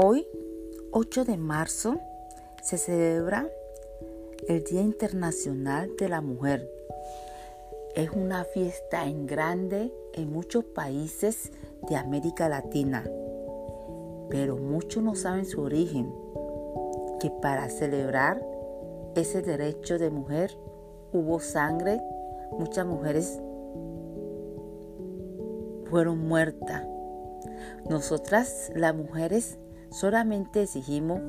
Hoy, 8 de marzo, se celebra el Día Internacional de la Mujer. Es una fiesta en grande en muchos países de América Latina, pero muchos no saben su origen, que para celebrar ese derecho de mujer hubo sangre, muchas mujeres fueron muertas. Nosotras las mujeres Solamente exigimos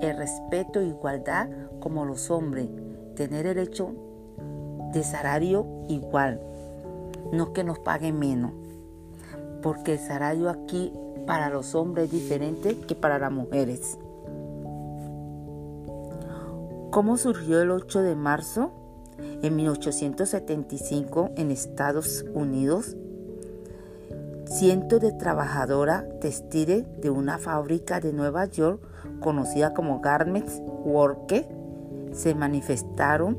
el respeto e igualdad como los hombres, tener el hecho de salario igual, no que nos paguen menos, porque el salario aquí para los hombres es diferente que para las mujeres. ¿Cómo surgió el 8 de marzo? En 1875 en Estados Unidos cientos de trabajadoras textiles de una fábrica de Nueva York conocida como Garments Workers se manifestaron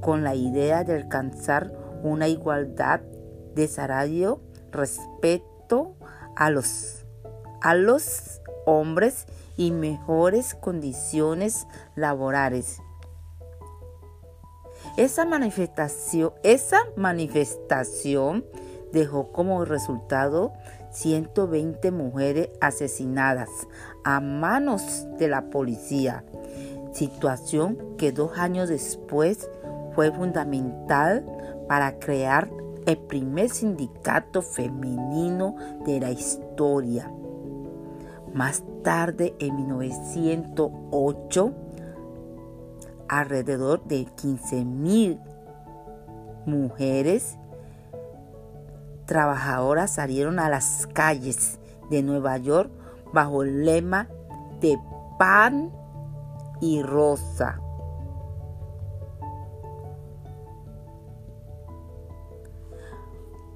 con la idea de alcanzar una igualdad de salario respecto a los, a los hombres y mejores condiciones laborales. Esa manifestación, esa manifestación dejó como resultado 120 mujeres asesinadas a manos de la policía, situación que dos años después fue fundamental para crear el primer sindicato femenino de la historia. Más tarde, en 1908, alrededor de 15.000 mujeres trabajadoras salieron a las calles de Nueva York bajo el lema de pan y rosa.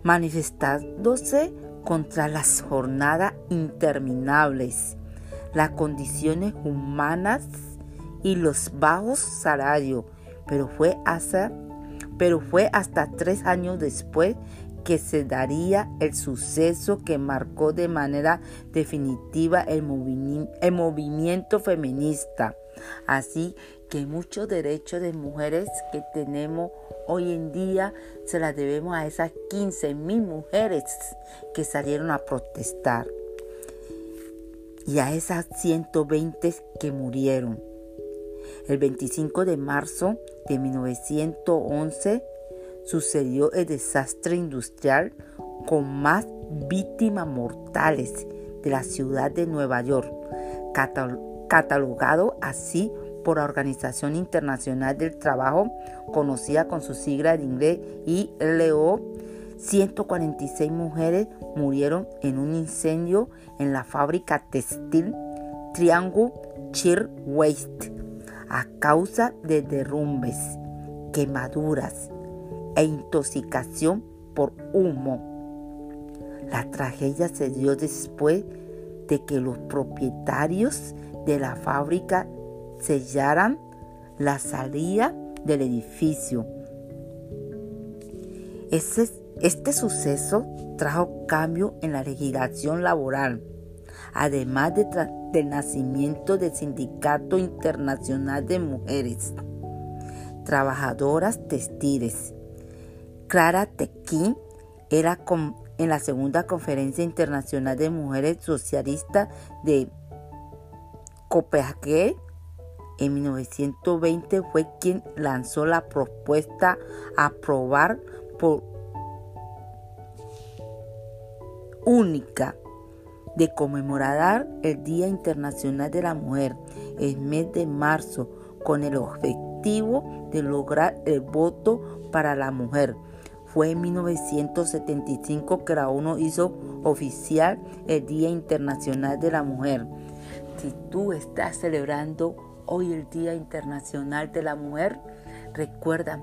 manifestándose contra las jornadas interminables, las condiciones humanas y los bajos salarios, pero fue hasta, tres años después que se daría el suceso que marcó de manera definitiva el, movimiento feminista. Así que muchos derechos de mujeres que tenemos hoy en día se las debemos a esas 15 mil mujeres que salieron a protestar y a esas 120 que murieron. El 25 de marzo de 1911 sucedió el desastre industrial con más víctimas mortales de la ciudad de Nueva York, catalogado así por la Organización Internacional del Trabajo, conocida con su sigla de inglés ILO. 146 mujeres murieron en un incendio en la fábrica textil Triangle Cheer Waste a causa de derrumbes, quemaduras, e intoxicación por humo. La tragedia se dio después de que los propietarios de la fábrica sellaran la salida del edificio. este suceso trajo cambio en la legislación laboral, además del nacimiento del Sindicato Internacional de Mujeres Trabajadoras Textiles Clara Tequín era en la segunda conferencia internacional de mujeres socialistas de Copenhague en 1920 fue quien lanzó la propuesta a aprobar única de conmemorar el Día Internacional de la Mujer el mes de marzo con el objetivo de lograr el voto para la mujer fue en 1975 que la ONU hizo oficial el Día Internacional de la Mujer. Si tú estás celebrando hoy el Día Internacional de la Mujer, recuerda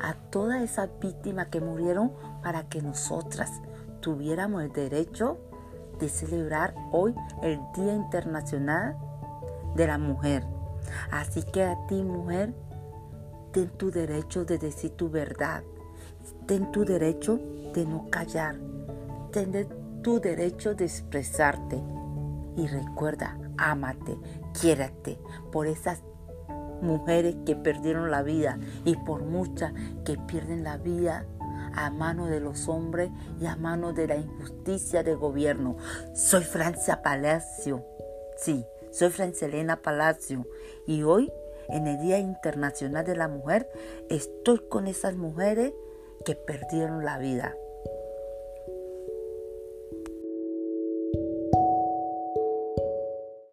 a todas esas víctimas que murieron para que nosotras tuviéramos el derecho de celebrar hoy el Día Internacional de la Mujer. Así que a ti, mujer, ten tu derecho de decir tu verdad Ten tu derecho de no callar. Ten tu derecho de expresarte. Y recuerda, ámate, quiérate por esas mujeres que perdieron la vida y por muchas que pierden la vida a mano de los hombres y a mano de la injusticia del gobierno. Soy Francia Palacio. Sí, soy Francia Elena Palacio. Y hoy, en el Día Internacional de la Mujer, estoy con esas mujeres que perdieron la vida.